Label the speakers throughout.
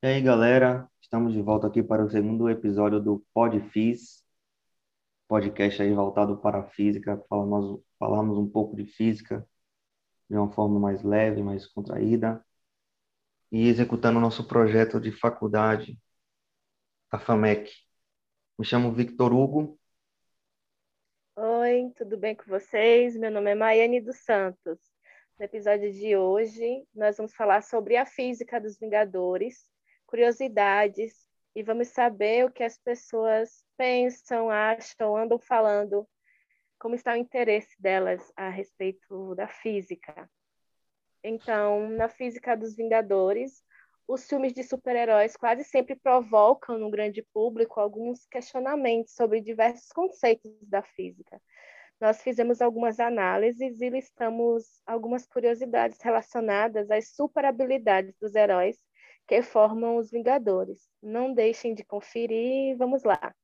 Speaker 1: E aí, galera, estamos de volta aqui para o segundo episódio do PodFis, podcast aí voltado para a física, falamos, falamos um pouco de física de uma forma mais leve, mais contraída, e executando o nosso projeto de faculdade, a FAMEC. Me chamo Victor Hugo.
Speaker 2: Oi, tudo bem com vocês? Meu nome é Maiane dos Santos. No episódio de hoje, nós vamos falar sobre a física dos Vingadores, curiosidades e vamos saber o que as pessoas pensam, acham, andam falando, como está o interesse delas a respeito da física. Então, na física dos Vingadores, os filmes de super-heróis quase sempre provocam no grande público alguns questionamentos sobre diversos conceitos da física. Nós fizemos algumas análises e listamos algumas curiosidades relacionadas às super habilidades dos heróis que formam os Vingadores. Não deixem de conferir, vamos lá.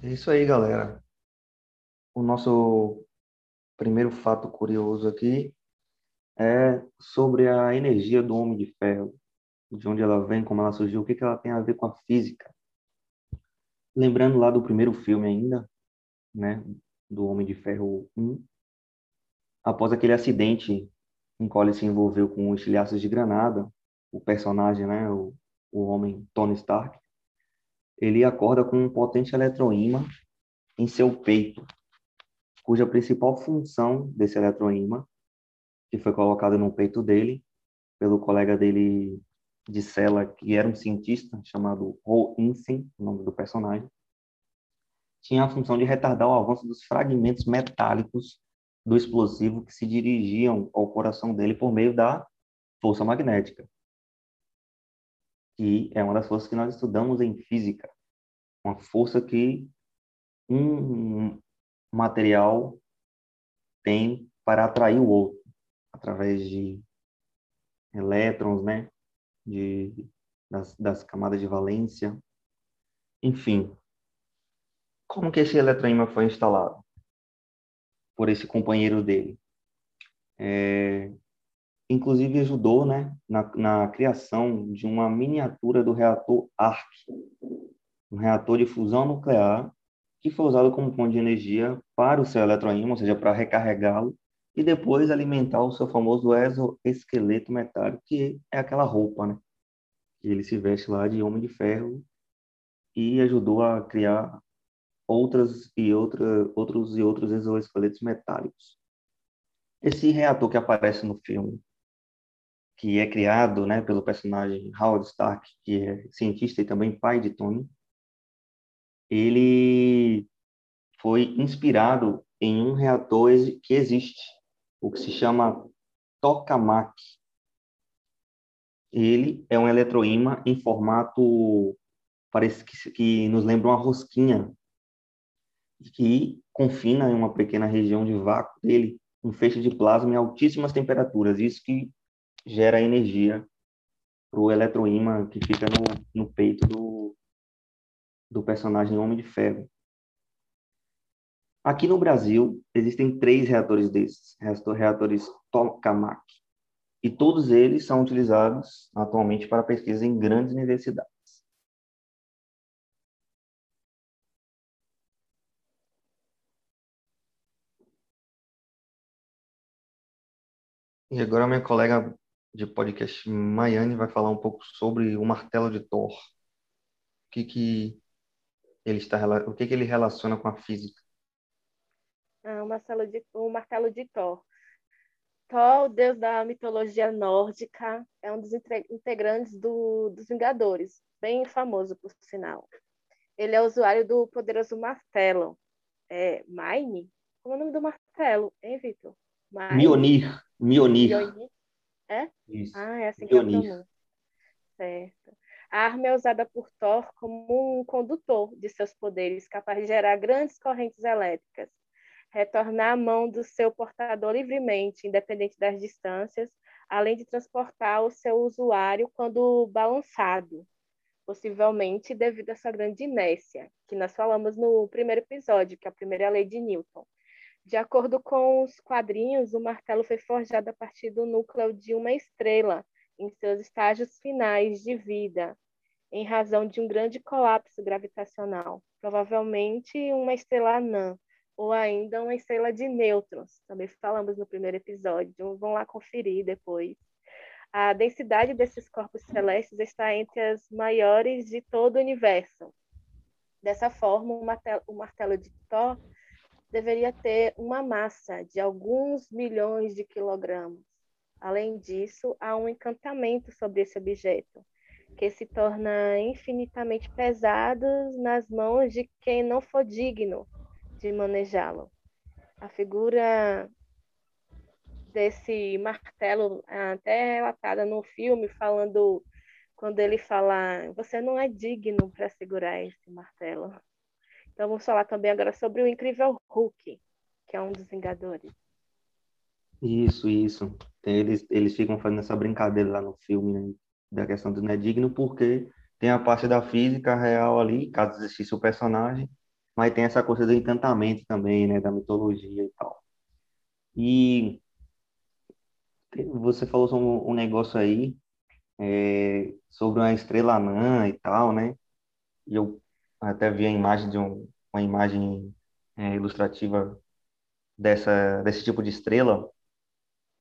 Speaker 1: É isso aí, galera. O nosso primeiro fato curioso aqui é sobre a energia do Homem de Ferro, de onde ela vem, como ela surgiu, o que, ela tem a ver com a física. Lembrando lá do primeiro filme ainda, né, do Homem de Ferro 1, após aquele acidente em ele se envolveu com estilhaços de granada, o personagem, né, o, o homem Tony Stark, ele acorda com um potente eletroímã em seu peito, cuja principal função desse eletroímã, que foi colocado no peito dele pelo colega dele de cela, que era um cientista chamado Ho Insen, o nome do personagem, tinha a função de retardar o avanço dos fragmentos metálicos do explosivo que se dirigiam ao coração dele por meio da força magnética, que é uma das forças que nós estudamos em física, uma força que um material tem para atrair o outro através de elétrons, né, de das, das camadas de valência, enfim. Como que esse eletroímã foi instalado? Por esse companheiro dele. É, inclusive ajudou né, na, na criação de uma miniatura do reator ARC, um reator de fusão nuclear que foi usado como fonte de energia para o seu eletroímã, ou seja, para recarregá-lo e depois alimentar o seu famoso exoesqueleto metálico, que é aquela roupa, né? Que ele se veste lá de homem de ferro e ajudou a criar outras e outra, outros e outros exoesqueletos metálicos. Esse reator que aparece no filme, que é criado né, pelo personagem Howard Stark, que é cientista e também pai de Tony, ele foi inspirado em um reator que existe, o que se chama tokamak. Ele é um eletroímã em formato parece que, que nos lembra uma rosquinha que confina em uma pequena região de vácuo dele um feixe de plasma em altíssimas temperaturas. Isso que gera energia para o eletroímã que fica no, no peito do, do personagem Homem de Ferro. Aqui no Brasil, existem três reatores desses, reatores Tokamak, e todos eles são utilizados atualmente para pesquisa em grandes universidades. E agora minha colega de podcast, Maiane, vai falar um pouco sobre o martelo de Thor. O que que ele está, o que que ele relaciona com a física?
Speaker 2: Ah, o, martelo de, o martelo de Thor. Thor, o deus da mitologia nórdica, é um dos integrantes do, dos Vingadores, bem famoso, por sinal. Ele é usuário do poderoso martelo. É, Mine? Como é o nome do martelo, hein, Vitor?
Speaker 1: Mionir. Mionir.
Speaker 2: Mionir. É?
Speaker 1: Isso.
Speaker 2: Ah, é assim
Speaker 1: Mionir.
Speaker 2: que eu pronuncia. Certo. A arma é usada por Thor como um condutor de seus poderes, capaz de gerar grandes correntes elétricas, retornar a mão do seu portador livremente, independente das distâncias, além de transportar o seu usuário quando balançado, possivelmente devido à sua grande inércia, que nós falamos no primeiro episódio, que é a primeira lei de Newton. De acordo com os quadrinhos, o martelo foi forjado a partir do núcleo de uma estrela em seus estágios finais de vida, em razão de um grande colapso gravitacional, provavelmente uma estrela anã, ou ainda uma estrela de nêutrons. Também falamos no primeiro episódio, vão lá conferir depois. A densidade desses corpos celestes está entre as maiores de todo o universo. Dessa forma, o martelo, o martelo de Thor deveria ter uma massa de alguns milhões de quilogramas. Além disso, há um encantamento sobre esse objeto, que se torna infinitamente pesado nas mãos de quem não for digno de manejá-lo. A figura desse martelo, até relatada no filme, falando quando ele fala: Você não é digno para segurar esse martelo. Então vamos falar também agora sobre o incrível Hulk, que é um dos Vingadores.
Speaker 1: Isso, isso. Eles, eles ficam fazendo essa brincadeira lá no filme, né, da questão do não é digno, porque tem a parte da física real ali, caso existisse o personagem, mas tem essa coisa do encantamento também, né, da mitologia e tal. E você falou sobre um negócio aí, é, sobre uma estrela anã e tal, né? E eu até vi a imagem de um, uma imagem é, ilustrativa dessa desse tipo de estrela.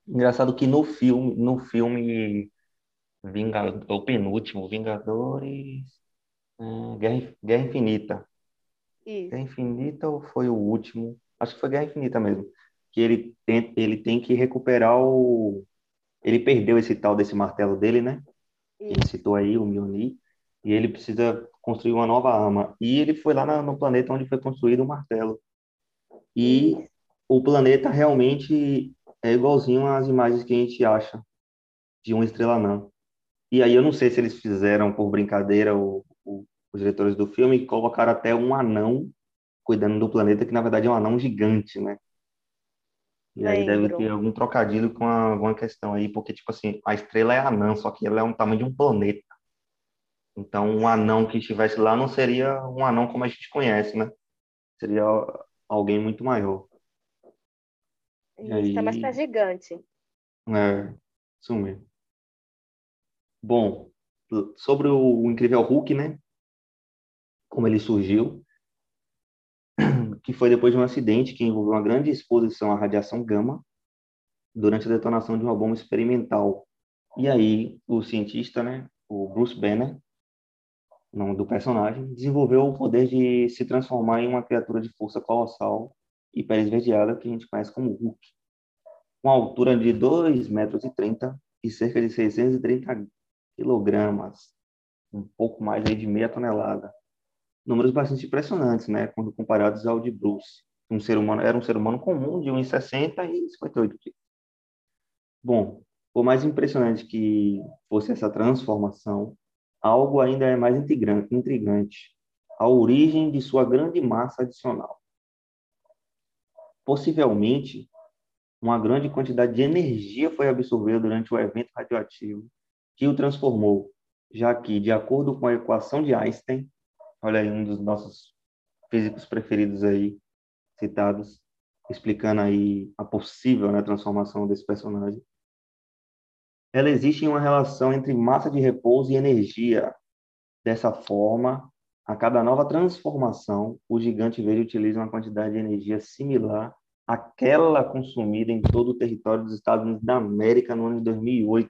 Speaker 1: Engraçado que no filme, no filme Vingador, o penúltimo, Vingadores, é, Guerra, Guerra Infinita.
Speaker 2: Isso.
Speaker 1: Guerra Infinita ou foi o último? Acho que foi Guerra Infinita mesmo. Que ele tem, ele tem que recuperar o. Ele perdeu esse tal desse martelo dele, né? Ele citou aí, o Mjolnir. E ele precisa construir uma nova arma. E ele foi lá na, no planeta onde foi construído o martelo. E o planeta realmente é igualzinho às imagens que a gente acha de uma estrela anã. E aí eu não sei se eles fizeram por brincadeira o, o, os diretores do filme e colocaram até um anão cuidando do planeta, que na verdade é um anão gigante, né? E aí deve ter algum trocadilho com alguma questão aí, porque, tipo assim, a estrela é anã, só que ela é um tamanho de um planeta. Então, um anão que estivesse lá não seria um anão como a gente conhece, né? Seria alguém muito maior.
Speaker 2: Isso, é mais pra gigante.
Speaker 1: É, isso mesmo. Bom, sobre o Incrível Hulk, né? Como ele surgiu, que foi depois de um acidente que envolveu uma grande exposição à radiação gama durante a detonação de uma bomba experimental. E aí, o cientista, né, o Bruce Banner, nome do personagem, desenvolveu o poder de se transformar em uma criatura de força colossal e pele esverdeada que a gente conhece como Hulk. Com altura de 2,30 metros e, 30, e cerca de 630 quilogramas, um pouco mais de meia tonelada. Números bastante impressionantes, né, quando comparados ao de Bruce. Um ser humano, era um ser humano comum de 1,60 e 58 quilos. Bom, por mais impressionante que fosse essa transformação, algo ainda é mais intrigante, a origem de sua grande massa adicional. Possivelmente, uma grande quantidade de energia foi absorvida durante o evento radioativo que o transformou, já que, de acordo com a equação de Einstein, olha aí um dos nossos físicos preferidos aí, citados, explicando aí a possível né, transformação desse personagem, ela existe em uma relação entre massa de repouso e energia. Dessa forma, a cada nova transformação, o gigante verde utiliza uma quantidade de energia similar àquela consumida em todo o território dos Estados Unidos da América no ano de 2008,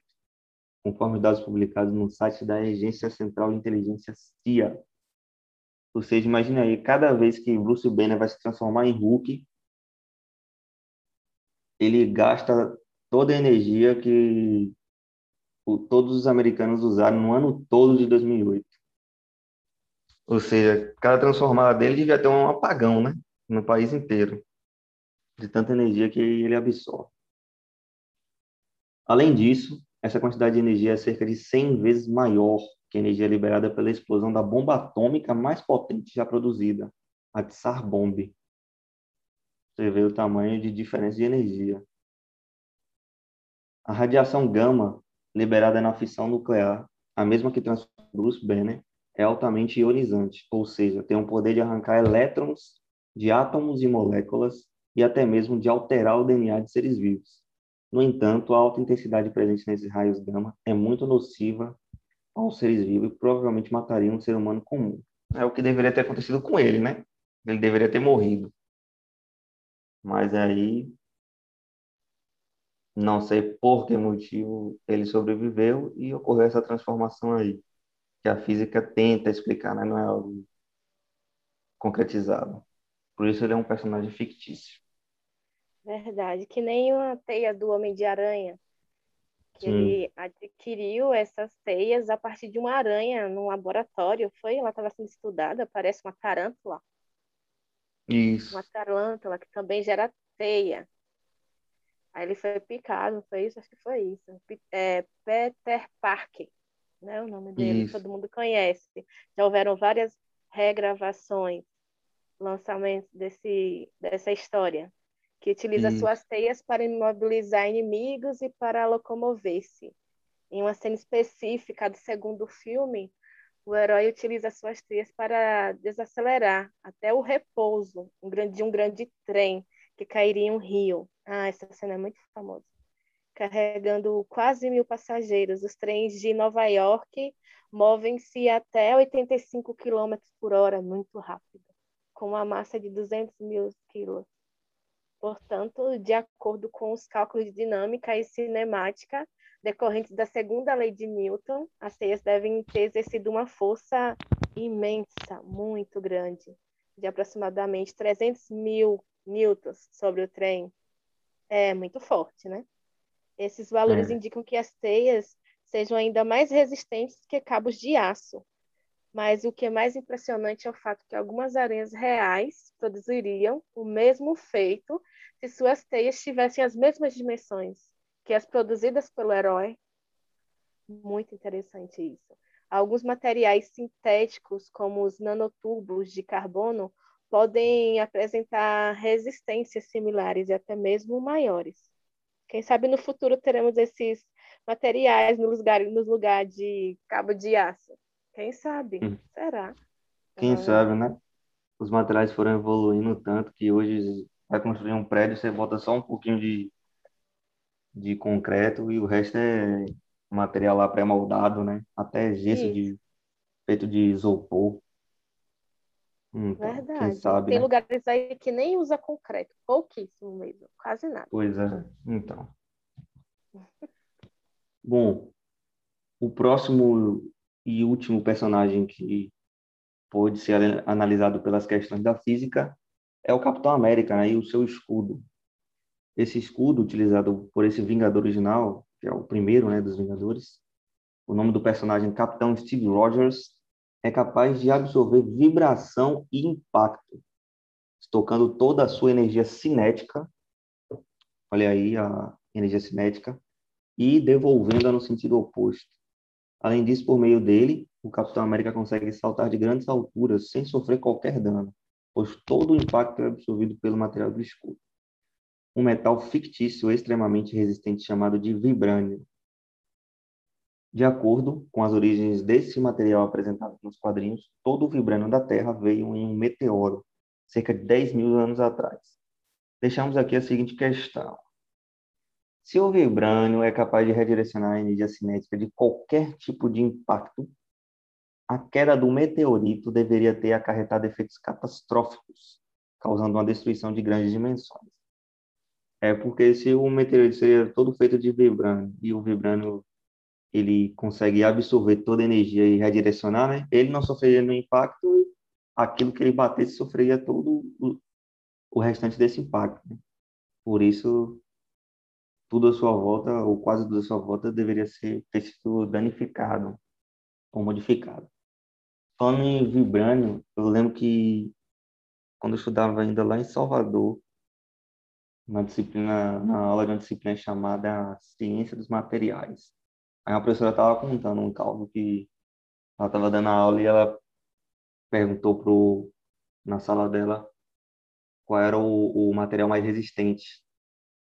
Speaker 1: conforme dados publicados no site da Agência Central de Inteligência CIA. Ou seja, imagine aí, cada vez que Bruce Banner vai se transformar em Hulk, ele gasta toda a energia que todos os americanos usaram no ano todo de 2008. Ou seja, cada transformada dele devia ter um apagão, né? No país inteiro, de tanta energia que ele absorve. Além disso, essa quantidade de energia é cerca de 100 vezes maior que a energia liberada pela explosão da bomba atômica mais potente já produzida, a Tsar Bomb. Você vê o tamanho de diferença de energia. A radiação gama liberada na fissão nuclear, a mesma que transforma Bruce Banner, é altamente ionizante, ou seja, tem o poder de arrancar elétrons de átomos e moléculas e até mesmo de alterar o DNA de seres vivos. No entanto, a alta intensidade presente nesses raios gama é muito nociva aos seres vivos e provavelmente mataria um ser humano comum. É o que deveria ter acontecido com ele, né? Ele deveria ter morrido. Mas aí, não sei por que motivo ele sobreviveu e ocorreu essa transformação aí, que a física tenta explicar, né? Não é algo concretizado. Por isso ele é um personagem fictício.
Speaker 2: Verdade, que nem a teia do Homem de Aranha, que ele adquiriu essas teias a partir de uma aranha no laboratório, foi? Ela estava sendo estudada, parece uma tarântula.
Speaker 1: Isso.
Speaker 2: Uma tarântula que também gera teia. Aí ele foi picado, foi isso? Acho que foi isso. É, Peter Parker, né? O nome dele, isso. todo mundo conhece. Já houveram várias regravações, lançamentos desse, dessa história que utiliza Isso. suas teias para imobilizar inimigos e para locomover-se. Em uma cena específica do segundo filme, o herói utiliza suas teias para desacelerar até o repouso de um grande trem que cairia um rio. Ah, essa cena é muito famosa. Carregando quase mil passageiros, os trens de Nova York movem-se até 85 km por hora, muito rápido, com uma massa de 200 mil quilos. Portanto, de acordo com os cálculos de dinâmica e cinemática decorrentes da segunda lei de Newton, as teias devem ter exercido uma força imensa, muito grande, de aproximadamente 300 mil newtons sobre o trem. É muito forte, né? Esses valores é. indicam que as teias sejam ainda mais resistentes que cabos de aço. Mas o que é mais impressionante é o fato que algumas aranhas reais produziriam o mesmo feito se suas teias tivessem as mesmas dimensões que as produzidas pelo herói. Muito interessante isso. Alguns materiais sintéticos, como os nanotubos de carbono, podem apresentar resistências similares e até mesmo maiores. Quem sabe no futuro teremos esses materiais no lugar, no lugar de cabo de aço. Quem sabe? Hum. Será?
Speaker 1: Quem ah. sabe, né? Os materiais foram evoluindo tanto que hoje vai construir um prédio, você bota só um pouquinho de, de concreto e o resto é material lá pré-moldado, né? Até gesso de, feito de isopor.
Speaker 2: Então, Verdade. Sabe, Tem né? lugares aí que nem usa concreto, pouquíssimo mesmo, quase nada.
Speaker 1: Pois é, então. Bom, o próximo e último personagem que pode ser analisado pelas questões da física é o Capitão América né, e o seu escudo. Esse escudo utilizado por esse Vingador original, que é o primeiro né, dos Vingadores, o nome do personagem Capitão Steve Rogers, é capaz de absorver vibração e impacto, estocando toda a sua energia cinética, olha aí a energia cinética, e devolvendo-a no sentido oposto. Além disso, por meio dele, o Capitão América consegue saltar de grandes alturas sem sofrer qualquer dano pois todo o impacto é absorvido pelo material do escudo. Um metal fictício extremamente resistente chamado de vibrânio. De acordo com as origens desse material apresentado nos quadrinhos, todo o vibrânio da Terra veio em um meteoro, cerca de 10 mil anos atrás. Deixamos aqui a seguinte questão. Se o vibrânio é capaz de redirecionar a energia cinética de qualquer tipo de impacto, a queda do meteorito deveria ter acarretado efeitos catastróficos, causando uma destruição de grandes dimensões. É porque se o meteorito seria todo feito de vibrânio e o vibrânio ele consegue absorver toda a energia e redirecionar, né? Ele não sofreria no impacto e aquilo que ele batesse sofreria todo o, restante desse impacto. Né? Por isso, tudo à sua volta, ou quase tudo à sua volta, deveria ser ter sido danificado ou modificado. Falando em vibrânio, eu lembro que quando eu estudava ainda lá em Salvador, na disciplina, na aula de uma disciplina chamada Ciência dos Materiais. Aí a professora estava contando um caso que ela estava dando aula e ela perguntou pro, na sala dela qual era o, o material mais resistente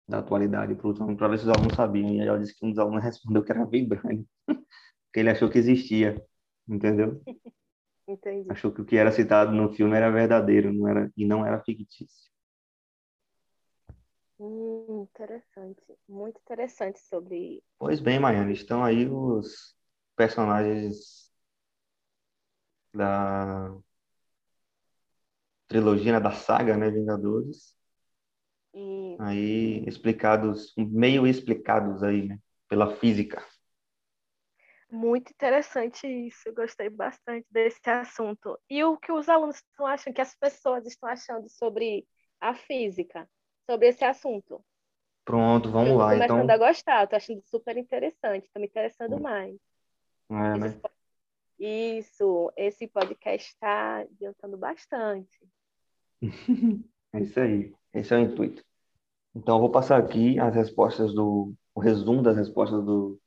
Speaker 1: da atualidade para ver se os alunos sabiam. E aí ela disse que um dos alunos respondeu que era vibrânio, porque ele achou que existia, entendeu?
Speaker 2: Entendi.
Speaker 1: Achou que o que era citado no filme era verdadeiro não era, e não era fictício.
Speaker 2: Hum, interessante. Muito interessante sobre.
Speaker 1: Pois bem, Maiane, estão aí os personagens da trilogia, né, da saga, né, Vingadores.
Speaker 2: E
Speaker 1: Aí explicados, meio explicados aí, né, pela física.
Speaker 2: muito interessante isso. Eu gostei bastante desse assunto. E o que os alunos estão achando, que as pessoas estão achando sobre a física, sobre esse assunto?
Speaker 1: Pronto,
Speaker 2: Eu
Speaker 1: vamos
Speaker 2: tô
Speaker 1: lá.
Speaker 2: começando
Speaker 1: Então,
Speaker 2: a gostar, tô achando super interessante, tô me interessando mais.
Speaker 1: é, né?
Speaker 2: Isso, esse podcast está adiantando bastante.
Speaker 1: É isso aí. Esse é o intuito. Então, eu vou passar aqui as respostas do, o resumo das respostas do,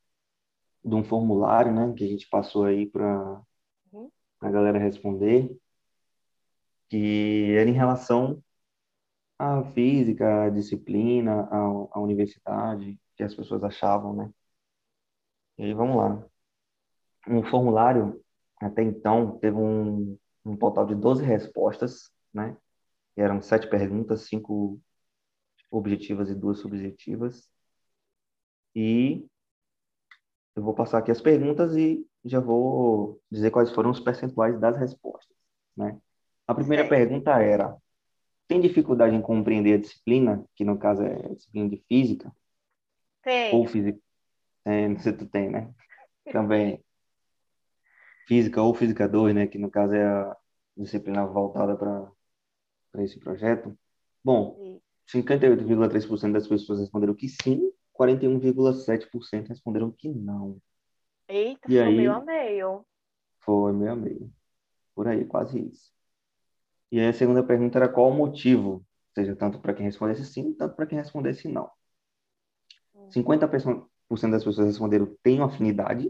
Speaker 1: de um formulário, né, que a gente passou aí para
Speaker 2: Uhum.
Speaker 1: a galera responder, que era em relação à física, à disciplina, à, à universidade, que as pessoas achavam, né? E aí, vamos lá. Um formulário, até então, teve um, um total de 12 respostas, né? E eram sete perguntas, cinco objetivas e duas subjetivas. E eu vou passar aqui as perguntas e já vou dizer quais foram os percentuais das respostas, né? A primeira pergunta era: tem dificuldade em compreender a disciplina, que no caso é a disciplina de física, ou
Speaker 2: Tenho.
Speaker 1: física, é, não sei se tu tem, né? Também física ou física 2, né? Que no caso é a disciplina voltada para esse projeto. Bom,
Speaker 2: E-
Speaker 1: 58,3% das pessoas responderam que sim, 41,7% responderam que não.
Speaker 2: Eita,
Speaker 1: E
Speaker 2: ficou
Speaker 1: aí?
Speaker 2: meio a meio.
Speaker 1: Foi meio a meio. Por aí, quase isso. E aí a segunda pergunta era qual o motivo? Ou seja, tanto para quem respondesse sim, tanto para quem respondesse não.
Speaker 2: Hum.
Speaker 1: 50% das pessoas responderam tenho afinidade.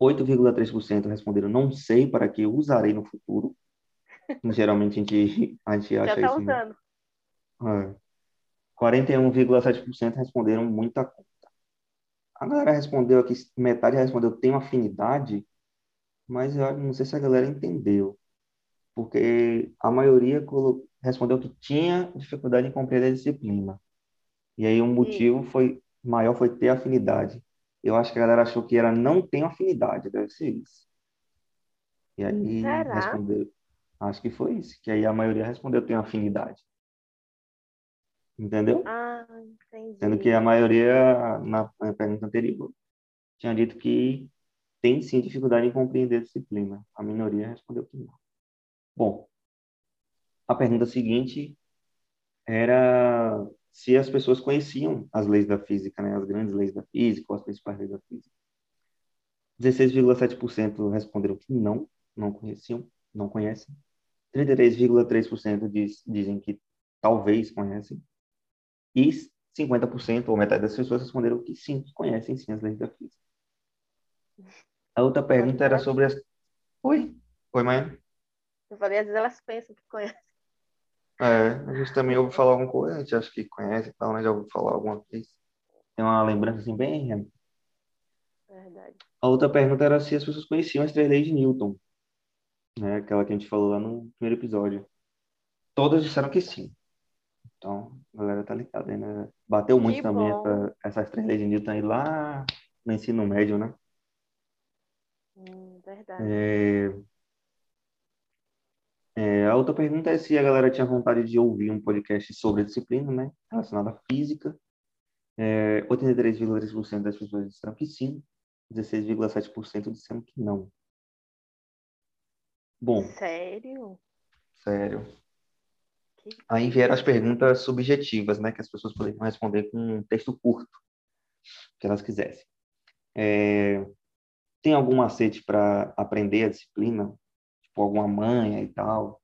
Speaker 1: 8,3% responderam não sei para que usarei no futuro. Geralmente a gente, a gente
Speaker 2: Já
Speaker 1: acha
Speaker 2: tá
Speaker 1: isso. né?
Speaker 2: usando.
Speaker 1: É. 41,7% responderam muita conta. A galera respondeu aqui, metade respondeu tenho afinidade, mas eu não sei se a galera entendeu. Porque a maioria respondeu que tinha dificuldade em compreender a disciplina. E aí o motivo foi maior foi ter afinidade. Eu acho que a galera achou que era não tenho afinidade, deve ser isso. E aí
Speaker 2: Será?
Speaker 1: respondeu, acho que foi isso, que aí a maioria respondeu tenho afinidade. Entendeu?
Speaker 2: Ah,
Speaker 1: Sendo que
Speaker 2: entendi.
Speaker 1: a maioria, na, na pergunta anterior, tinha dito que tem sim dificuldade em compreender a disciplina. A minoria respondeu que não. Bom, a pergunta seguinte era se as pessoas conheciam as leis da física, né? As grandes leis da física ou as principais leis da física. 16,7% responderam que não, não conheciam, não conhecem. 33,3% diz, dizem que talvez conhecem. E 50%, ou metade das pessoas, responderam que sim, que conhecem sim as leis da física. A outra pergunta era sobre as... Oi? Oi, mãe?
Speaker 2: Eu falei, às vezes elas pensam que conhecem.
Speaker 1: É, a gente também ouve falar alguma coisa, a gente acha que conhece e tal, né? Já ouviu falar alguma vez. Tem uma lembrança assim bem...
Speaker 2: Verdade.
Speaker 1: A outra pergunta era se as pessoas conheciam as três leis de Newton, né? Aquela que a gente falou lá no primeiro episódio. Todas disseram que sim. Então, a galera tá ligada aí, né? Bateu muito
Speaker 2: Que
Speaker 1: também essa, essas três leis de Newton aí lá no ensino médio, né?
Speaker 2: Hum, verdade.
Speaker 1: É, é, a outra pergunta é se a galera tinha vontade de ouvir um podcast sobre a disciplina, né? Relacionado à física. É, 83,3% das pessoas disseram que sim. 16,7% disseram que não. Bom,
Speaker 2: Sério?
Speaker 1: sério.
Speaker 2: Que
Speaker 1: Aí vieram as perguntas subjetivas, né? Que as pessoas poderiam responder com um texto curto, que elas quisessem. É, tem algum macete para aprender a disciplina? Tipo, alguma manha e tal?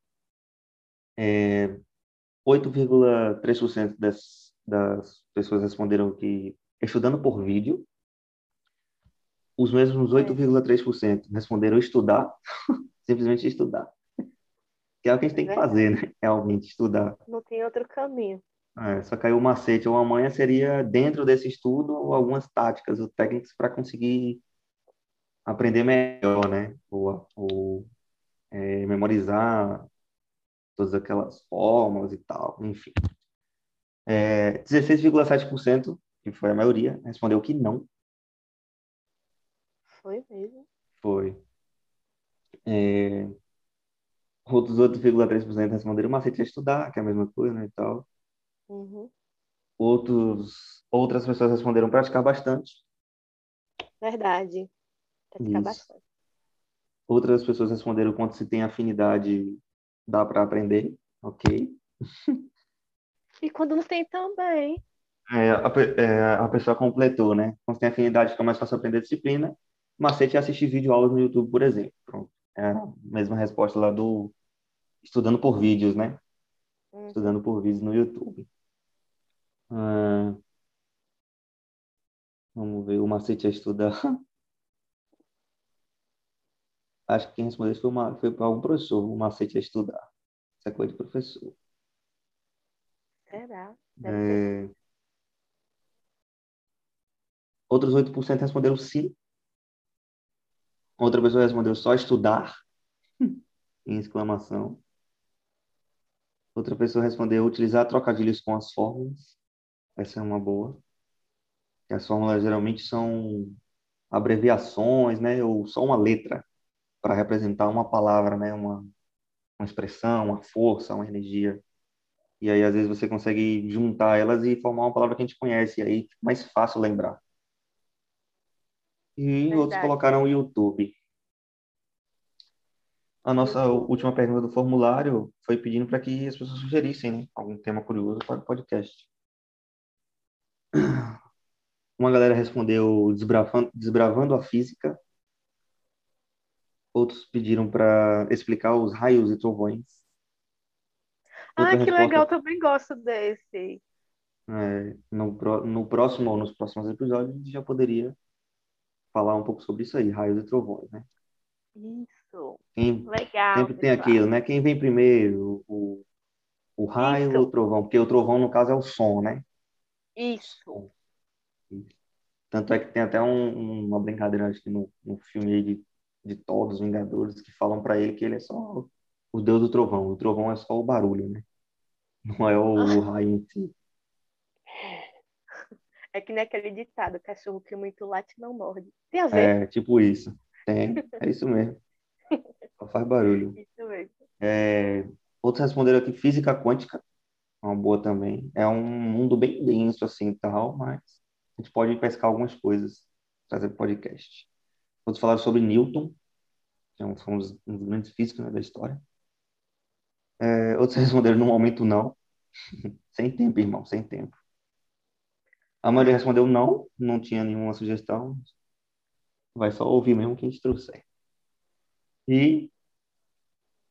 Speaker 1: É, 8,3% das, das pessoas responderam que estudando por vídeo. Os mesmos 8,3% responderam estudar, simplesmente estudar. Que é o que a gente tem que fazer, né? Realmente estudar.
Speaker 2: Não tem outro caminho.
Speaker 1: É, só aí o macete ou a manha seria dentro desse estudo algumas táticas ou técnicas para conseguir aprender melhor, né? Ou, ou é, memorizar todas aquelas fórmulas e tal, enfim. É, 16,7%, que foi a maioria, respondeu que não.
Speaker 2: Foi mesmo?
Speaker 1: Foi. É, outros 8,3% responderam macete a estudar, que é a mesma coisa, né, e tal.
Speaker 2: Uhum.
Speaker 1: Outros, outras pessoas responderam praticar bastante.
Speaker 2: Verdade. Praticar
Speaker 1: Isso.
Speaker 2: bastante.
Speaker 1: Outras pessoas responderam quanto se tem afinidade, dá para aprender. Ok.
Speaker 2: E quando não tem também.
Speaker 1: É, a, é, a pessoa completou, né? Quando tem afinidade, fica mais fácil aprender disciplina. Macete é assistir vídeo aulas no YouTube, por exemplo. Pronto. É a mesma resposta lá do estudando por vídeos, né?
Speaker 2: Uhum.
Speaker 1: Estudando por vídeos no YouTube. Ah, vamos ver, o macete é estudar. Acho que quem respondeu isso foi, uma, foi para algum professor. O macete é estudar. Isso é coisa de professor.
Speaker 2: Será?
Speaker 1: É, outros 8% responderam sim. Outra pessoa respondeu só estudar, em exclamação. Outra pessoa respondeu utilizar trocadilhos com as fórmulas. Essa é uma boa. As fórmulas geralmente são abreviações, né? Ou só uma letra para representar uma palavra, né? Uma, uma expressão, uma força, uma energia. E aí, às vezes, você consegue juntar elas e formar uma palavra que a gente conhece. E aí fica mais fácil lembrar. E outros
Speaker 2: Verdade.
Speaker 1: colocaram o YouTube. A nossa
Speaker 2: YouTube.
Speaker 1: última pergunta do formulário foi pedindo para que as pessoas sugerissem, né, algum tema curioso para o podcast. Uma galera respondeu desbravando, desbravando a física. Outros pediram para explicar os raios e trovões.
Speaker 2: Ah,
Speaker 1: Outra
Speaker 2: que
Speaker 1: resposta,
Speaker 2: legal, também gosto desse.
Speaker 1: é, no, no próximo ou nos próximos episódios, a gente já poderia falar um pouco sobre isso aí, raios e trovões, né?
Speaker 2: Isso.
Speaker 1: Quem,
Speaker 2: Legal,
Speaker 1: sempre tem
Speaker 2: pessoal.
Speaker 1: aquilo, né? Quem vem primeiro, o, o raio
Speaker 2: Isso.
Speaker 1: ou o trovão? Porque o trovão, no caso, é o som, né?
Speaker 2: Isso.
Speaker 1: Tanto é que tem até um- uma brincadeira, acho que no, no filme aí de, de Thor, dos Vingadores, que falam pra ele que ele é só o deus do trovão. O trovão é só o barulho, né? Não é o raio em si.
Speaker 2: É que nem aquele ditado, cachorro que muito late não morde. Tem a ver?
Speaker 1: É tipo isso. Tem, é isso mesmo. Só faz barulho.
Speaker 2: Isso mesmo.
Speaker 1: É, outros responderam aqui física quântica, uma boa também. É um mundo bem denso assim tal, mas a gente pode pescar algumas coisas, trazer pro podcast. Outros falaram sobre Newton, que é um, um dos, um dos grandes físicos, né, da história. É, outros responderam no momento não. Sem tempo, irmão, sem tempo. A maioria respondeu não, não tinha nenhuma sugestão. Vai só ouvir mesmo o que a gente trouxer. E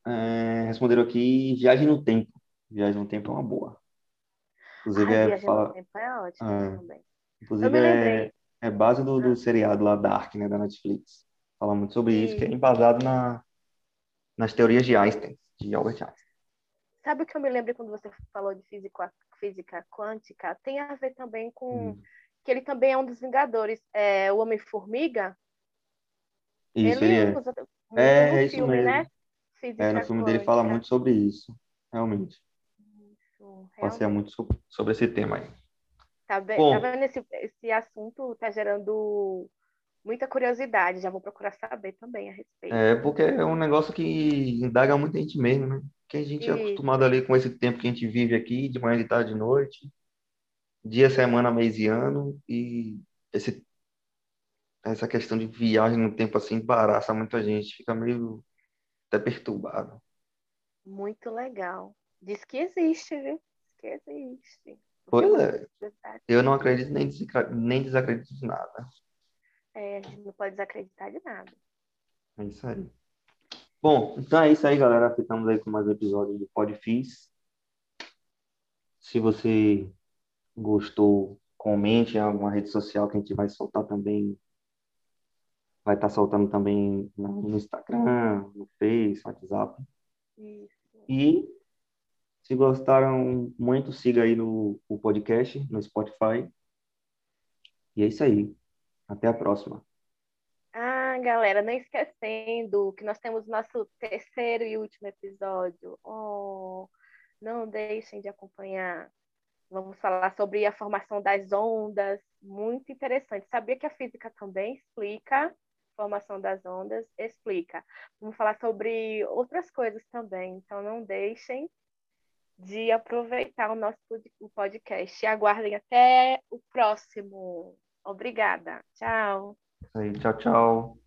Speaker 1: é, responderam aqui viagem no tempo. Viagem no tempo é uma boa. Inclusive,
Speaker 2: Ai,
Speaker 1: é,
Speaker 2: viagem
Speaker 1: fala,
Speaker 2: no tempo é ótimo
Speaker 1: É.
Speaker 2: também. Eu
Speaker 1: inclusive
Speaker 2: me
Speaker 1: é,
Speaker 2: lembrei.
Speaker 1: é base do, do
Speaker 2: Ah.
Speaker 1: seriado lá Dark, né, da Netflix. Fala muito sobre isso, que é embasado na, nas teorias de Einstein, de Albert Einstein.
Speaker 2: Sabe o que eu me lembrei quando você falou de física, física quântica? Tem a ver também com
Speaker 1: Hum.
Speaker 2: que ele também é um dos Vingadores. É, o Homem-Formiga,
Speaker 1: Isso,
Speaker 2: ele
Speaker 1: ele é.
Speaker 2: usa muito
Speaker 1: É,
Speaker 2: no
Speaker 1: é isso
Speaker 2: filme, né?
Speaker 1: mesmo.
Speaker 2: Física
Speaker 1: É, no filme dele fala muito sobre isso, realmente.
Speaker 2: Isso,
Speaker 1: Passeia
Speaker 2: realmente.
Speaker 1: muito so- sobre esse tema aí.
Speaker 2: Tá bem,
Speaker 1: Bom.
Speaker 2: tá vendo esse, esse assunto tá gerando muita curiosidade. Já vou procurar saber também a respeito.
Speaker 1: É, porque é um negócio que indaga muita gente mesmo, né? Porque a gente é acostumado ali com esse tempo que a gente vive aqui, de manhã, de tarde, de noite, dia, semana, mês e ano, e esse, essa questão de viagem no tempo assim embaraça muita gente, fica meio até perturbado.
Speaker 2: Muito legal. Diz que existe, viu? Diz que existe.
Speaker 1: Pois
Speaker 2: Porque
Speaker 1: é.
Speaker 2: tá-
Speaker 1: Eu não acredito nem, nem desacredito de nada.
Speaker 2: É, a gente não pode desacreditar de nada.
Speaker 1: É isso aí. Bom, então é isso aí, galera. Ficamos aí com mais um episódio do Podfis. Se você gostou, comente em alguma rede social que a gente vai soltar também. Vai estar soltando também no no Instagram, no Face, no WhatsApp.
Speaker 2: Isso.
Speaker 1: E se gostaram muito, siga aí no, o podcast, no Spotify. E é isso aí. Até a próxima.
Speaker 2: Ah, galera, não esquecendo que nós temos nosso terceiro e último episódio. Oh, não deixem de acompanhar. Vamos falar sobre a formação das ondas, muito interessante. Sabia que a física também explica formação das ondas? Explica. Vamos falar sobre outras coisas também, então não deixem de aproveitar o nosso podcast. e Aguardem até o próximo. Obrigada. Tchau.
Speaker 1: Aí, tchau, tchau.